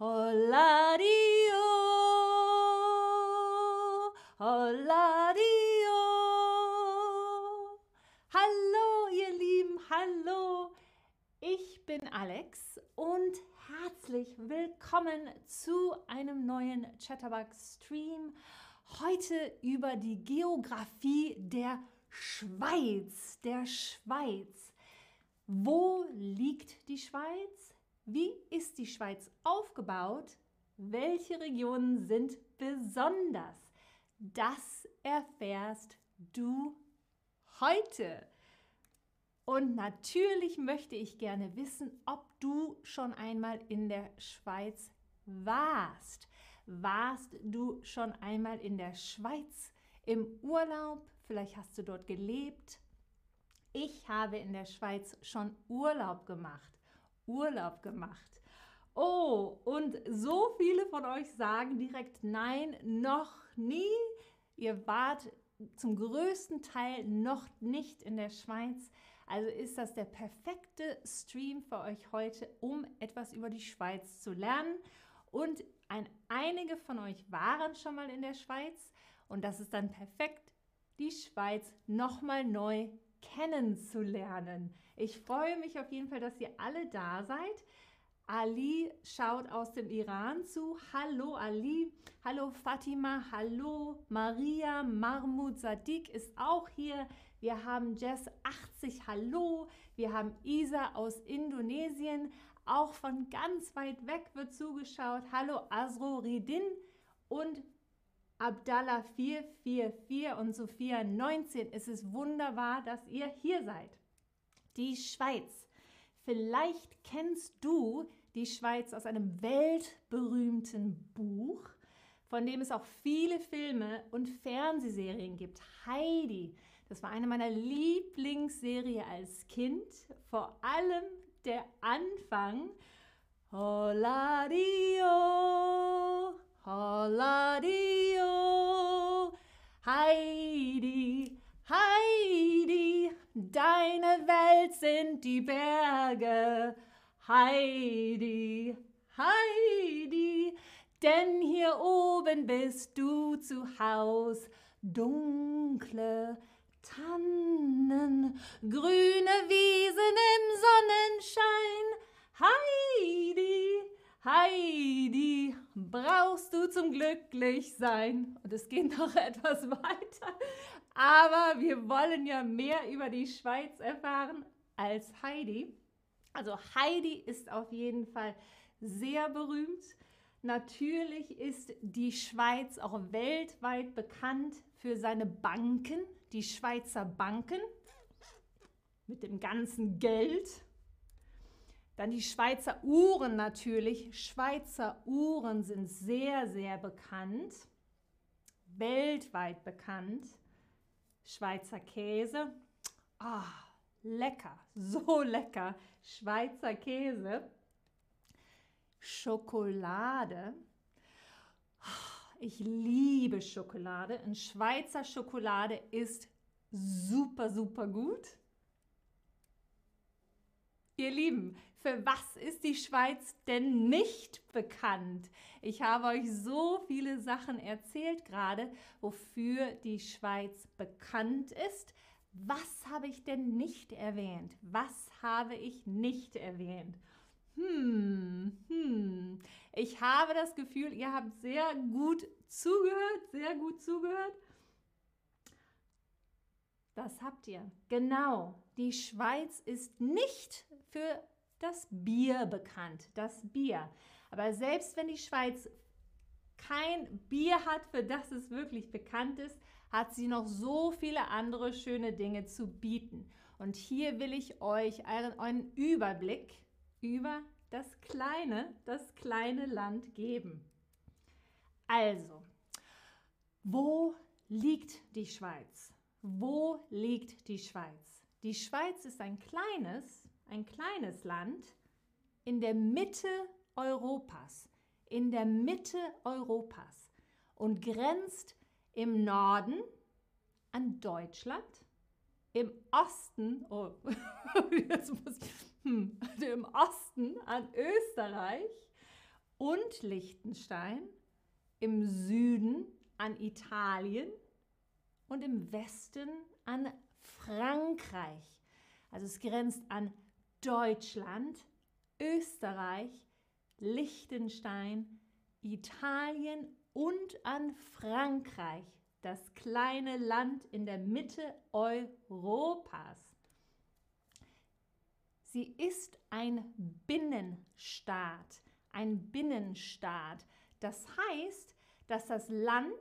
Holladio, Holladio. Hallo, ihr Lieben, hallo. Ich bin Alex und herzlich willkommen zu einem neuen Chatterbug Stream. Heute über die Geografie der Schweiz, der Schweiz. Wo liegt die Schweiz? Wie ist die Schweiz aufgebaut? Welche Regionen sind besonders? Das erfährst du heute. Und natürlich möchte ich gerne wissen, ob du schon einmal in der Schweiz warst. Warst du schon einmal in der Schweiz im Urlaub? Vielleicht hast du dort gelebt. Ich habe in der Schweiz schon Urlaub gemacht. Urlaub gemacht. Oh, und so viele von euch sagen direkt nein, noch nie. Ihr wart zum größten Teil noch nicht in der Schweiz. Also ist das der perfekte Stream für euch heute, um etwas über die Schweiz zu lernen. Und ein, einige von euch waren schon mal in der Schweiz und das ist dann perfekt, die Schweiz nochmal neu kennenzulernen. Ich freue mich auf jeden Fall, dass ihr alle da seid. Ali schaut aus dem Iran zu. Hallo Ali, hallo Fatima, hallo Maria, Mahmoud Sadiq ist auch hier. Wir haben Jess 80, hallo. Wir haben Isa aus Indonesien, auch von ganz weit weg wird zugeschaut. Hallo Azro Ridin und Abdallah 444 und Sophia 19. Es ist wunderbar, dass ihr hier seid die Schweiz. Vielleicht kennst du die Schweiz aus einem weltberühmten Buch, von dem es auch viele Filme und Fernsehserien gibt. Heidi, das war eine meiner Lieblingsserien als Kind, vor allem der Anfang. Holladio, Holladio, Heidi, Heidi, deine Welt sind die Berge. Heidi, Heidi, denn hier oben bist du zu Haus. Dunkle Tannen, grüne Wiesen im Sonnenschein. Heidi, Heidi, brauchst du zum Glücklichsein? Und es geht noch etwas weiter. Aber wir wollen ja mehr über die Schweiz erfahren als Heidi. Also Heidi ist auf jeden Fall sehr berühmt. Natürlich ist die Schweiz auch weltweit bekannt für seine Banken, die Schweizer Banken mit dem ganzen Geld. Dann die Schweizer Uhren natürlich. Schweizer Uhren sind sehr, sehr bekannt, weltweit bekannt. Schweizer Käse. Ah, lecker, so lecker. Schweizer Käse. Schokolade. Ich liebe Schokolade. Und Schweizer Schokolade ist super, super gut. Ihr Lieben, für was ist die Schweiz denn nicht bekannt? Ich habe euch so viele Sachen erzählt gerade, wofür die Schweiz bekannt ist. Was habe ich denn nicht erwähnt? Was habe ich nicht erwähnt? Hm, hm. Ich habe das Gefühl, ihr habt sehr gut zugehört, sehr gut zugehört. Das habt ihr. Genau. Die Schweiz ist nicht für das Bier bekannt. Das Bier. Aber selbst wenn die Schweiz kein Bier hat, für das es wirklich bekannt ist, hat sie noch so viele andere schöne Dinge zu bieten. Und hier will ich euch einen, Überblick über das kleine, das kleine Land geben. Also, wo liegt die Schweiz? Wo liegt die Schweiz? Die Schweiz ist ein kleines, ein kleines Land in der Mitte Europas, in der Mitte Europas und grenzt im Norden an Deutschland, im Osten, oh, jetzt muss, hm, im Osten an Österreich und Liechtenstein, im Süden an Italien und im Westen an Frankreich. Also es grenzt an Deutschland, Österreich, Liechtenstein, Italien und an Frankreich, das kleine Land in der Mitte Europas. Sie ist ein Binnenstaat, ein Binnenstaat. Das heißt, dass das Land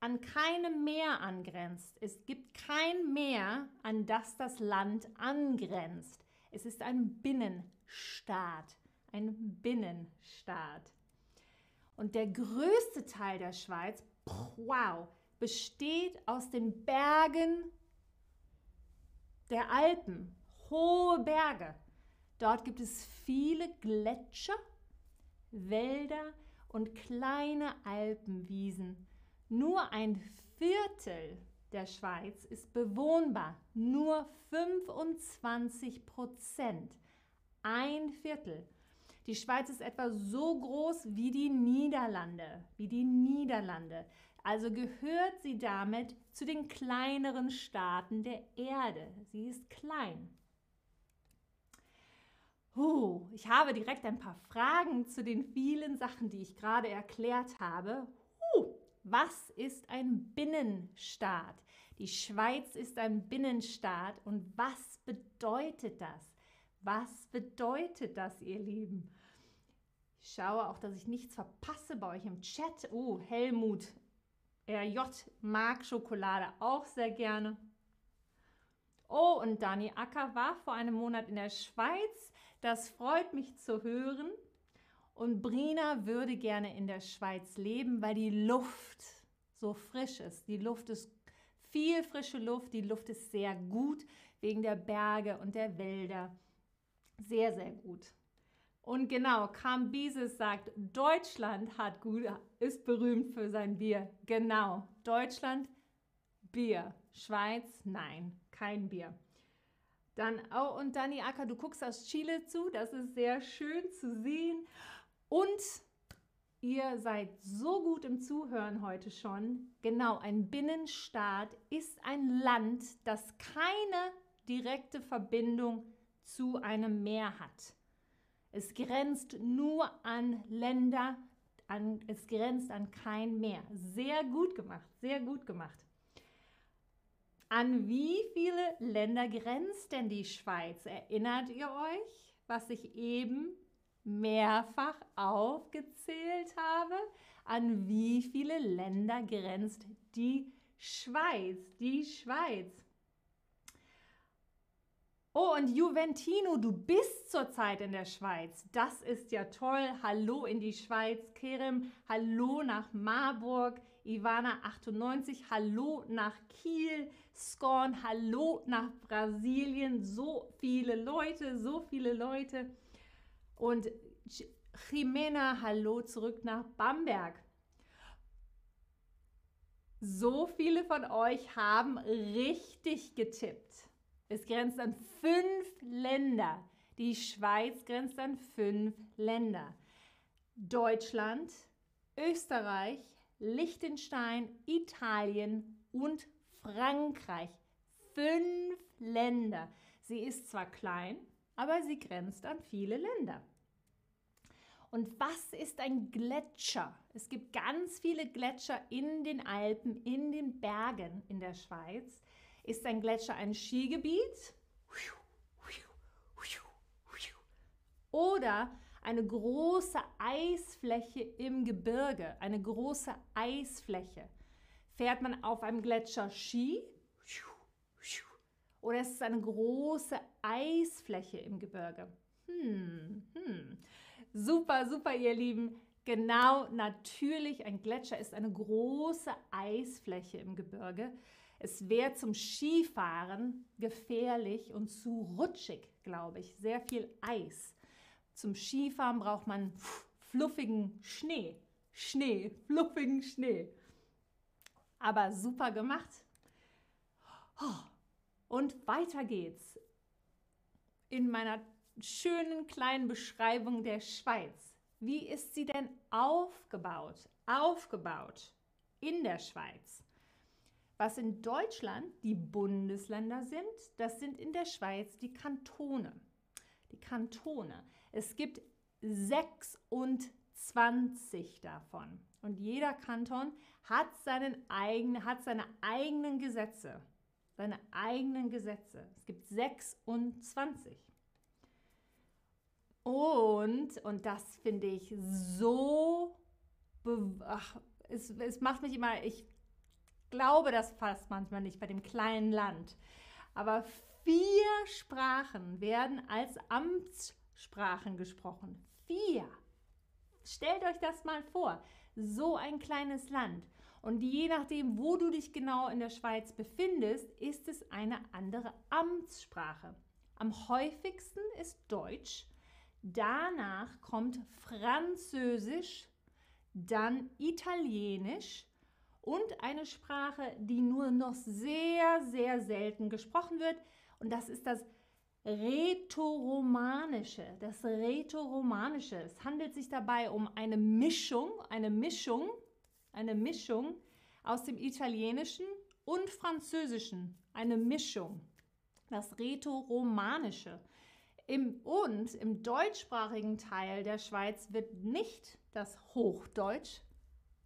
an keinem Meer angrenzt. Es gibt kein Meer, an das das Land angrenzt. Es ist ein Binnenstaat, ein Binnenstaat. Und der größte Teil der Schweiz, wow, besteht aus den Bergen der Alpen, hohe Berge. Dort gibt es viele Gletscher, Wälder und kleine Alpenwiesen. Nur ein Viertel der Schweiz ist bewohnbar. Nur 25 Prozent. Ein Viertel. Die Schweiz ist etwa so groß wie die Niederlande. Wie die Niederlande. Also gehört sie damit zu den kleineren Staaten der Erde. Sie ist klein. Uh, ich habe direkt ein paar Fragen zu den vielen Sachen, die ich gerade erklärt habe. Was ist ein Binnenstaat? Die Schweiz ist ein Binnenstaat und was bedeutet das? Was bedeutet das, ihr Lieben? Ich schaue auch, dass ich nichts verpasse bei euch im Chat. Oh, Helmut RJ mag Schokolade auch sehr gerne. Oh, und Dani Acker war vor einem Monat in der Schweiz. Das freut mich zu hören. Und Brina würde gerne in der Schweiz leben, weil die Luft so frisch ist. Die Luft ist viel frische Luft. Die Luft ist sehr gut wegen der Berge und der Wälder. Sehr, sehr gut. Und genau, Kambises sagt, Deutschland hat gut, ist berühmt für sein Bier. Genau, Deutschland Bier. Schweiz, nein, kein Bier. Dann, oh, und Dani Acker, du guckst aus Chile zu. Das ist sehr schön zu sehen. Und ihr seid so gut im Zuhören heute schon. Genau, ein Binnenstaat ist ein Land, das keine direkte Verbindung zu einem Meer hat. Es grenzt nur an Länder, an, es grenzt an kein Meer. Sehr gut gemacht, sehr gut gemacht. An wie viele Länder grenzt denn die Schweiz? Erinnert ihr euch, was ich eben mehrfach aufgezählt habe, an wie viele Länder grenzt die Schweiz, die Schweiz. Oh, und Juventino, du bist zurzeit in der Schweiz. Das ist ja toll. Hallo in die Schweiz, Kerem. Hallo nach Marburg. Ivana 98, hallo nach Kiel. Scorn, hallo nach Brasilien. So viele Leute, so viele Leute. Und Jimena, hallo zurück nach Bamberg. So viele von euch haben richtig getippt. Es grenzt an fünf Länder. Die Schweiz grenzt an fünf Länder. Deutschland, Österreich, Liechtenstein, Italien und Frankreich. Fünf Länder. Sie ist zwar klein, aber sie grenzt an viele Länder. Und was ist ein Gletscher? Es gibt ganz viele Gletscher in den Alpen, in den Bergen in der Schweiz. Ist ein Gletscher ein Skigebiet? Oder eine große Eisfläche im Gebirge, eine große Eisfläche. Fährt man auf einem Gletscher Ski? Oder ist es eine große Eisfläche im Gebirge? Hm, hm. Super, super, ihr Lieben. Genau, natürlich, ein Gletscher ist eine große Eisfläche im Gebirge. Es wäre zum Skifahren gefährlich und zu rutschig, glaube ich. Sehr viel Eis. Zum Skifahren braucht man fluffigen Schnee. Schnee, fluffigen Schnee. Aber super gemacht. Und weiter geht's. In meiner schönen kleinen Beschreibung der Schweiz. Wie ist sie denn aufgebaut? Aufgebaut in der Schweiz. Was in Deutschland die Bundesländer sind, das sind in der Schweiz die Kantone. Die Kantone. Es gibt 26 davon. Und jeder Kanton hat, seinen eigen, hat seine eigenen Gesetze. Seine eigenen Gesetze. Es gibt 26. Und, und das finde ich so, ach, es, es macht mich immer, ich glaube das fast manchmal nicht bei dem kleinen Land. Aber vier Sprachen werden als Amtssprachen gesprochen. Vier. Stellt euch das mal vor. So ein kleines Land. Und je nachdem, wo du dich genau in der Schweiz befindest, ist es eine andere Amtssprache. Am häufigsten ist Deutsch. Danach kommt Französisch, dann Italienisch und eine Sprache, die nur noch sehr, sehr selten gesprochen wird. Und das ist das Rätoromanische. Das Rätoromanische. Es handelt sich dabei um eine Mischung, eine Mischung, eine Mischung aus dem Italienischen und Französischen. Eine Mischung. Das Rätoromanische. Im, und im deutschsprachigen Teil der Schweiz wird nicht das Hochdeutsch,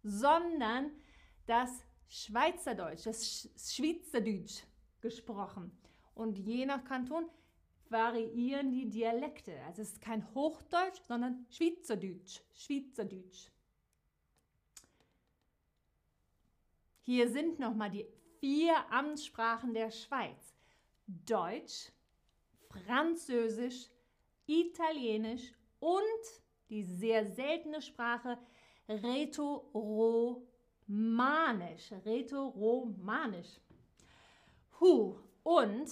sondern das Schweizerdeutsch, das Schweizerdeutsch gesprochen. Und je nach Kanton variieren die Dialekte. Also es ist kein Hochdeutsch, sondern Schweizerdeutsch. Schweizerdeutsch. Hier sind nochmal die vier Amtssprachen der Schweiz. Deutsch, Französisch, Italienisch und die sehr seltene Sprache Rätoromanisch. Rätoromanisch. Huh. Und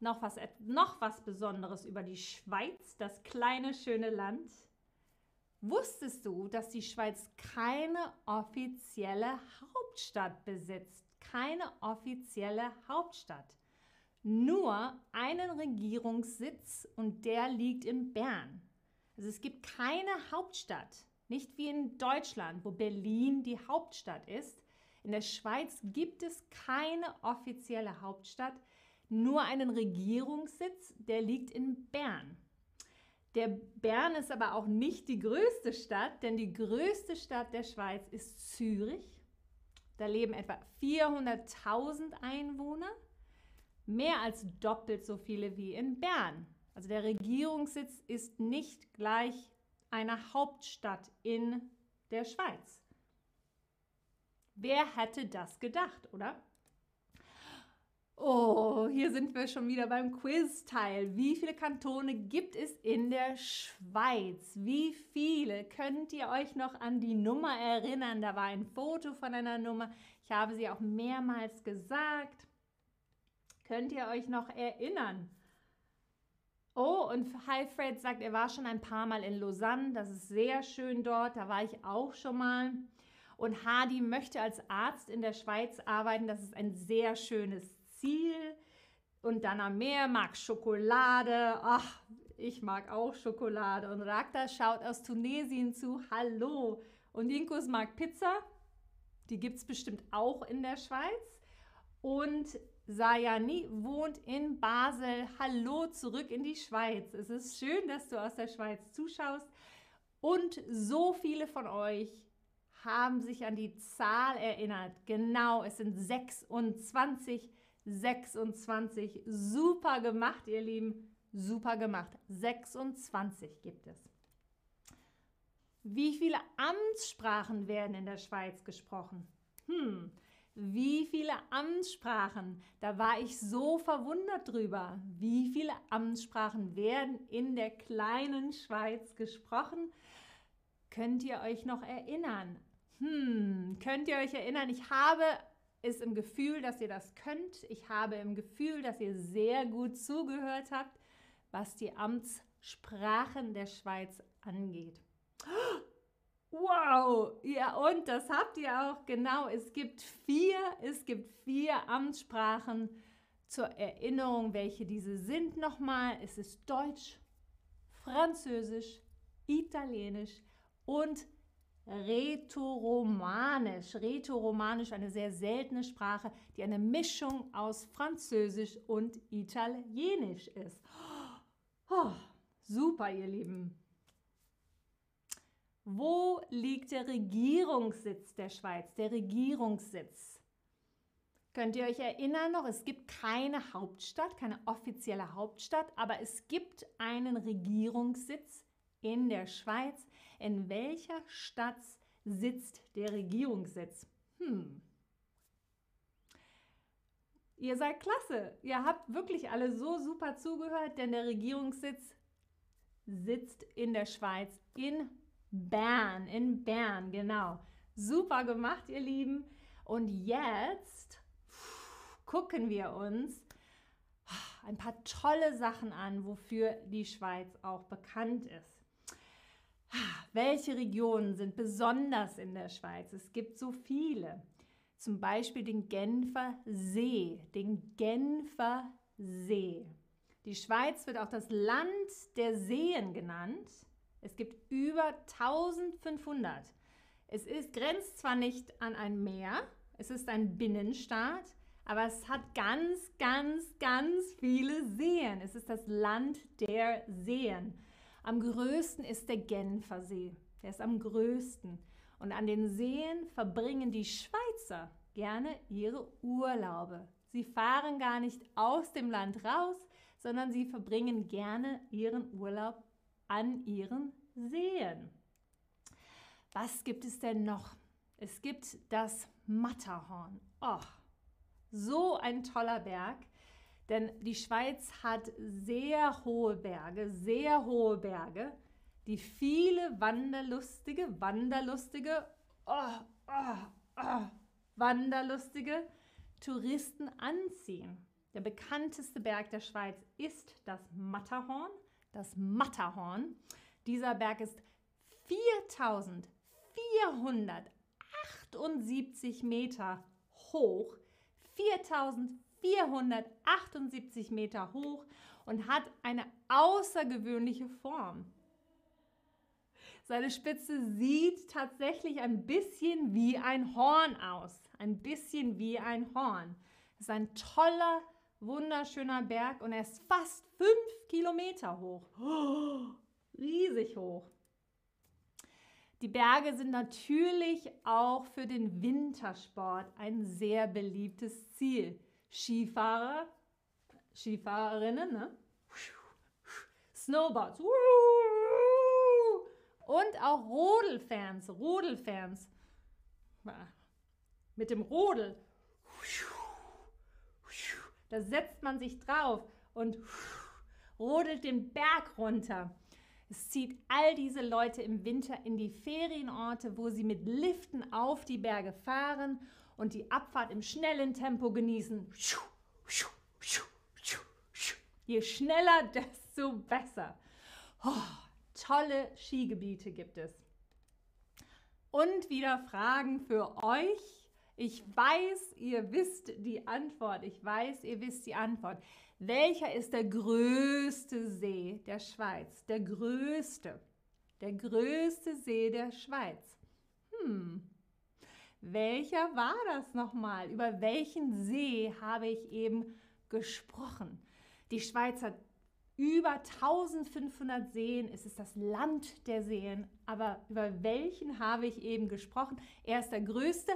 noch was, noch was Besonderes über die Schweiz, das kleine, schöne Land. Wusstest du, dass die Schweiz keine offizielle Hauptstadt besitzt? Keine offizielle Hauptstadt. Nur einen Regierungssitz und der liegt in Bern. Also es gibt keine Hauptstadt, nicht wie in Deutschland, wo Berlin die Hauptstadt ist. In der Schweiz gibt es keine offizielle Hauptstadt, nur einen Regierungssitz, der liegt in Bern. Der Bern ist aber auch nicht die größte Stadt, denn die größte Stadt der Schweiz ist Zürich. Da leben etwa 400.000 Einwohner, mehr als doppelt so viele wie in Bern. Also der Regierungssitz ist nicht gleich einer Hauptstadt in der Schweiz. Wer hätte das gedacht, oder? Oh, hier sind wir schon wieder beim Quiz-Teil. Wie viele Kantone gibt es in der Schweiz? Wie viele? Könnt ihr euch noch an die Nummer erinnern? Da war ein Foto von einer Nummer. Ich habe sie auch mehrmals gesagt. Könnt ihr euch noch erinnern? Oh, und Hi Fred sagt, er war schon ein paar Mal in Lausanne. Das ist sehr schön dort. Da war ich auch schon mal. Und Hadi möchte als Arzt in der Schweiz arbeiten. Das ist ein sehr schönes Ziel. Und dann am Meer mag Schokolade. Ach, ich mag auch Schokolade. Und Ragda schaut aus Tunesien zu. Hallo. Und Inkus mag Pizza. Die gibt es bestimmt auch in der Schweiz. Und Sayani wohnt in Basel. Hallo zurück in die Schweiz. Es ist schön, dass du aus der Schweiz zuschaust. Und so viele von euch haben sich an die Zahl erinnert. Genau, es sind 26 26. Super gemacht, ihr Lieben. Super gemacht. 26 gibt es. Wie viele Amtssprachen werden in der Schweiz gesprochen? Hm, wie viele Amtssprachen? Da war ich so verwundert drüber. Wie viele Amtssprachen werden in der kleinen Schweiz gesprochen? Könnt ihr euch noch erinnern? Hm, könnt ihr euch erinnern? Ich habe ist im Gefühl, dass ihr das könnt. Ich habe im Gefühl, dass ihr sehr gut zugehört habt, was die Amtssprachen der Schweiz angeht. Wow, ja und das habt ihr auch genau. Es gibt vier, es gibt vier Amtssprachen zur Erinnerung, welche diese sind nochmal. Es ist Deutsch, Französisch, Italienisch und Rätoromanisch. Rätoromanisch, eine sehr seltene Sprache, die eine Mischung aus Französisch und Italienisch ist. Oh, super, ihr Lieben. Wo liegt der Regierungssitz der Schweiz? Der Regierungssitz. Könnt ihr euch erinnern noch, es gibt keine Hauptstadt, keine offizielle Hauptstadt, aber es gibt einen Regierungssitz in der Schweiz. In welcher Stadt sitzt der Regierungssitz? Hm. Ihr seid klasse. Ihr habt wirklich alle so super zugehört, denn der Regierungssitz sitzt in der Schweiz in Bern. In Bern, genau. Super gemacht, ihr Lieben. Und jetzt gucken wir uns ein paar tolle Sachen an, wofür die Schweiz auch bekannt ist. Welche Regionen sind besonders in der Schweiz? Es gibt so viele. Zum Beispiel den Genfer See, den Genfer See. Die Schweiz wird auch das Land der Seen genannt. Es gibt über 1500. Es ist, grenzt zwar nicht an ein Meer, es ist ein Binnenstaat, aber es hat ganz, ganz, ganz viele Seen. Es ist das Land der Seen. Am größten ist der Genfer See. Der ist am größten. Und an den Seen verbringen die Schweizer gerne ihre Urlaube. Sie fahren gar nicht aus dem Land raus, sondern sie verbringen gerne ihren Urlaub an ihren Seen. Was gibt es denn noch? Es gibt das Matterhorn. Oh, so ein toller Berg. Denn die Schweiz hat sehr hohe Berge, sehr hohe Berge, die viele wanderlustige, wanderlustige, oh, oh, oh, wanderlustige Touristen anziehen. Der bekannteste Berg der Schweiz ist das Matterhorn. Das Matterhorn. Dieser Berg ist 4478 Meter hoch. 4478 Meter hoch und hat eine außergewöhnliche Form. Seine Spitze sieht tatsächlich ein bisschen wie ein Horn aus. Ein bisschen wie ein Horn. Es ist ein toller, wunderschöner Berg und er ist fast fünf Kilometer hoch. Oh, riesig hoch. Die Berge sind natürlich auch für den Wintersport ein sehr beliebtes Ziel. Skifahrer, Skifahrerinnen, ne? Snowboards und auch Rodelfans, Rodelfans mit dem Rodel. Da setzt man sich drauf und rodelt den Berg runter. Es zieht all diese Leute im Winter in die Ferienorte, wo sie mit Liften auf die Berge fahren und die Abfahrt im schnellen Tempo genießen. Je schneller, desto besser. Oh, tolle Skigebiete gibt es. Und wieder Fragen für euch. Ich weiß, ihr wisst die Antwort. Ich weiß, ihr wisst die Antwort. Welcher ist der größte See der Schweiz? Der größte. Der größte See der Schweiz. Hm. Welcher war das nochmal? Über welchen See habe ich eben gesprochen? Die Schweiz hat über 1500 Seen. Es ist das Land der Seen. Aber über welchen habe ich eben gesprochen? Er ist der größte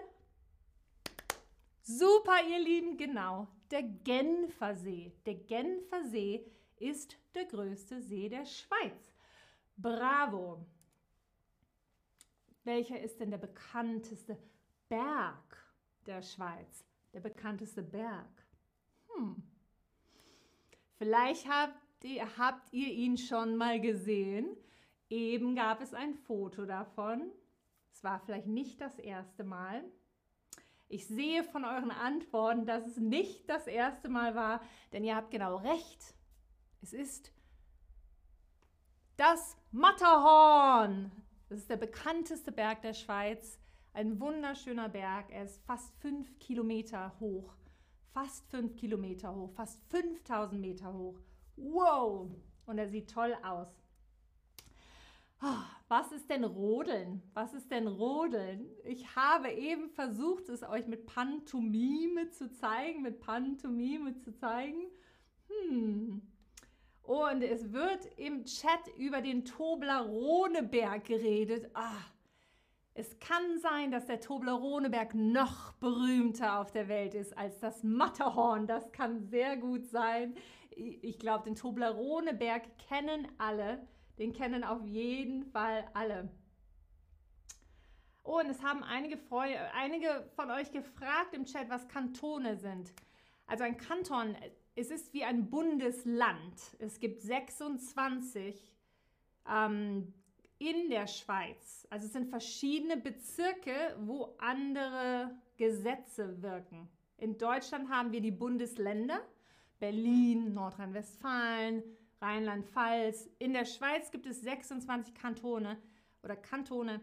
Super, ihr Lieben, genau. Der Genfer See. Der Genfer See ist der größte See der Schweiz. Bravo. Welcher ist denn der bekannteste Berg der Schweiz? Der bekannteste Berg. Hm. Vielleicht habt ihr, habt ihr ihn schon mal gesehen. Eben gab es ein Foto davon. Es war vielleicht nicht das erste Mal. Ich sehe von euren Antworten, dass es nicht das erste Mal war, denn ihr habt genau recht. Es ist das Matterhorn. Das ist der bekannteste Berg der Schweiz. Ein wunderschöner Berg. Er ist fast fünf Kilometer hoch. Fast fünf Kilometer hoch. Fast 5000 Meter hoch. Wow! Und er sieht toll aus. Oh, was ist denn Rodeln? Was ist denn Rodeln? Ich habe eben versucht, es euch mit Pantomime zu zeigen, mit Pantomime zu zeigen. Hm. Und es wird im Chat über den Toblerone-Berg geredet. Ah, es kann sein, dass der Toblerone-Berg noch berühmter auf der Welt ist als das Matterhorn. Das kann sehr gut sein. Ich glaube, den Toblerone-Berg kennen alle. Den kennen auf jeden Fall alle. Oh, und es haben einige, Freu einige von euch gefragt im Chat, was Kantone sind. Also ein Kanton, es ist wie ein Bundesland. Es gibt 26 ähm, in der Schweiz. Also es sind verschiedene Bezirke, wo andere Gesetze wirken. In Deutschland haben wir die Bundesländer, Berlin, Nordrhein-Westfalen, Rheinland-Pfalz. In der Schweiz gibt es 26 Kantone oder Kantone.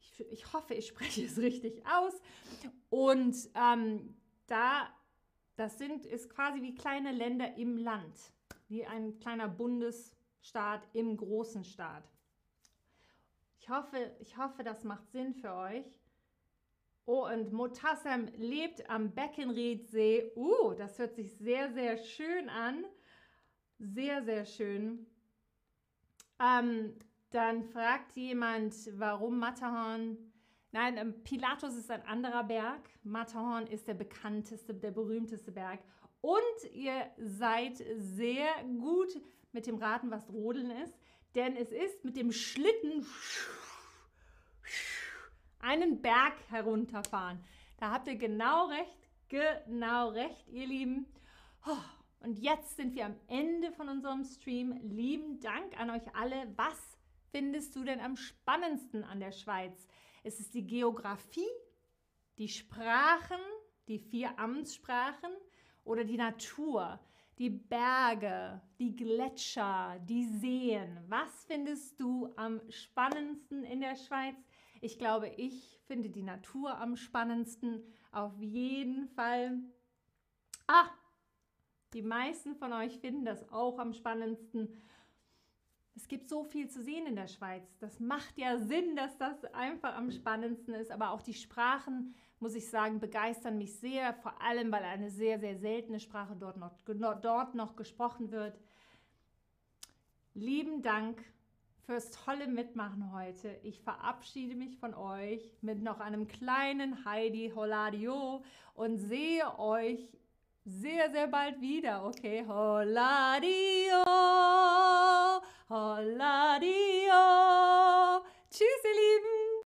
Ich, ich hoffe, ich spreche es richtig aus. Und ähm, da, das sind, ist quasi wie kleine Länder im Land, wie ein kleiner Bundesstaat im großen Staat. Ich hoffe, ich hoffe, das macht Sinn für euch. Oh, und Motassem lebt am Beckenriedsee. Uh, das hört sich sehr, sehr schön an. Sehr, sehr schön. Ähm, dann fragt jemand, warum Matterhorn. Nein, ähm, Pilatus ist ein anderer Berg. Matterhorn ist der bekannteste, der berühmteste Berg. Und ihr seid sehr gut mit dem Raten, was Rodeln ist, denn es ist mit dem Schlitten einen Berg herunterfahren. Da habt ihr genau recht, genau recht, ihr Lieben. Oh, und jetzt sind wir am Ende von unserem Stream. Lieben Dank an euch alle. Was findest du denn am spannendsten an der Schweiz? Ist es die Geografie, die Sprachen, die vier Amtssprachen oder die Natur, die Berge, die Gletscher, die Seen? Was findest du am spannendsten in der Schweiz? Ich glaube, ich finde die Natur am spannendsten. Auf jeden Fall. Ah, die meisten von euch finden das auch am spannendsten. Es gibt so viel zu sehen in der Schweiz. Das macht ja Sinn, dass das einfach am spannendsten ist. Aber auch die Sprachen, muss ich sagen, begeistern mich sehr. Vor allem, weil eine sehr, sehr seltene Sprache dort noch, dort noch gesprochen wird. Lieben Dank fürs tolle Mitmachen heute. Ich verabschiede mich von euch mit noch einem kleinen Heidi Holadio und sehe euch sehr, sehr bald wieder. Okay, Holadio, Holadio. Tschüss, ihr Lieben.